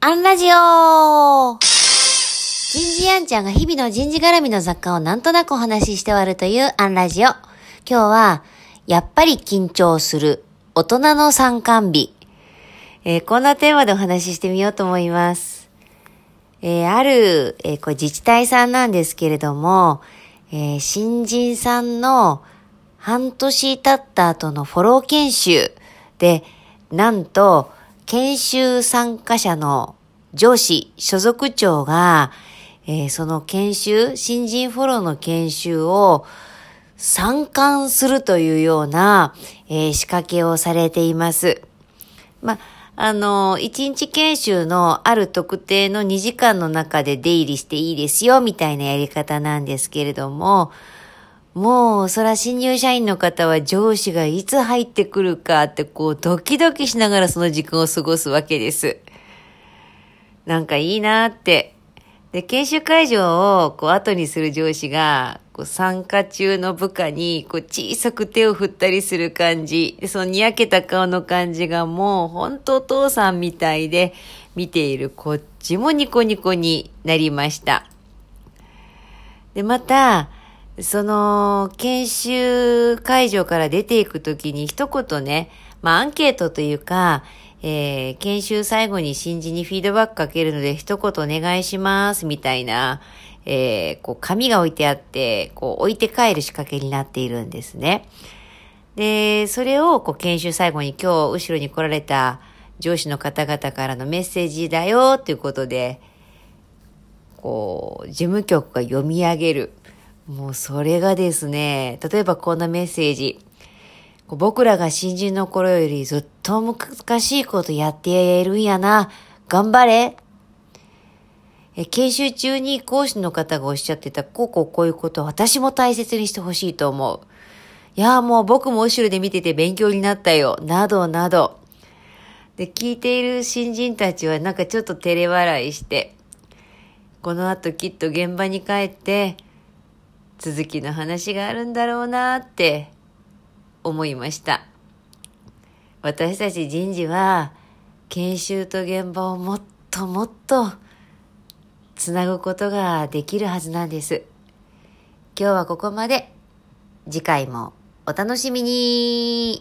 アンラジオ人事アンちゃんが日々の人事絡みの雑貨をなんとなくお話しして終わるというアンラジオ。今日は、やっぱり緊張する大人の参観日。えーこんなテーマでお話ししてみようと思います。えーある、えーこれ自治体さんなんですけれども、えー新人さんの半年経った後のフォロー研修で、なんと、研修参加者の上司、所属長が、えーその研修、新人フォローの研修を参観するというような、えー仕掛けをされています。ま、あの、一日研修のある特定の2時間の中で出入りしていいですよ、みたいなやり方なんですけれども、もう、そら新入社員の方は上司がいつ入ってくるかってこうドキドキしながらその時間を過ごすわけです。なんかいいなって。で、研修会場をこう後にする上司が、こう参加中の部下にこう小さく手を振ったりする感じ。で、そのにやけた顔の感じがもう本当お父さんみたいで見ているこっちもニコニコになりました。で、また、その、研修会場から出ていくときに一言ね、まあアンケートというか、えー研修最後に新人にフィードバックかけるので一言お願いします、みたいな、えーこう紙が置いてあって、こう置いて帰る仕掛けになっているんですね。で、それをこう研修最後に今日後ろに来られた上司の方々からのメッセージだよということで、こう、事務局が読み上げる。もうそれがですね、例えばこんなメッセージ。僕らが新人の頃よりずっと難しいことやってやるんやな。頑張れ。研修中に講師の方がおっしゃってた、こうこうこういうこと私も大切にしてほしいと思う。いや、もう僕も後ろで見てて勉強になったよ。などなど。で、聞いている新人たちはなんかちょっと照れ笑いして、この後きっと現場に帰って、続きの話があるんだろうなって思いました。私たち人事は、研修と現場をもっともっとつなぐことができるはずなんです。今日はここまで。次回もお楽しみに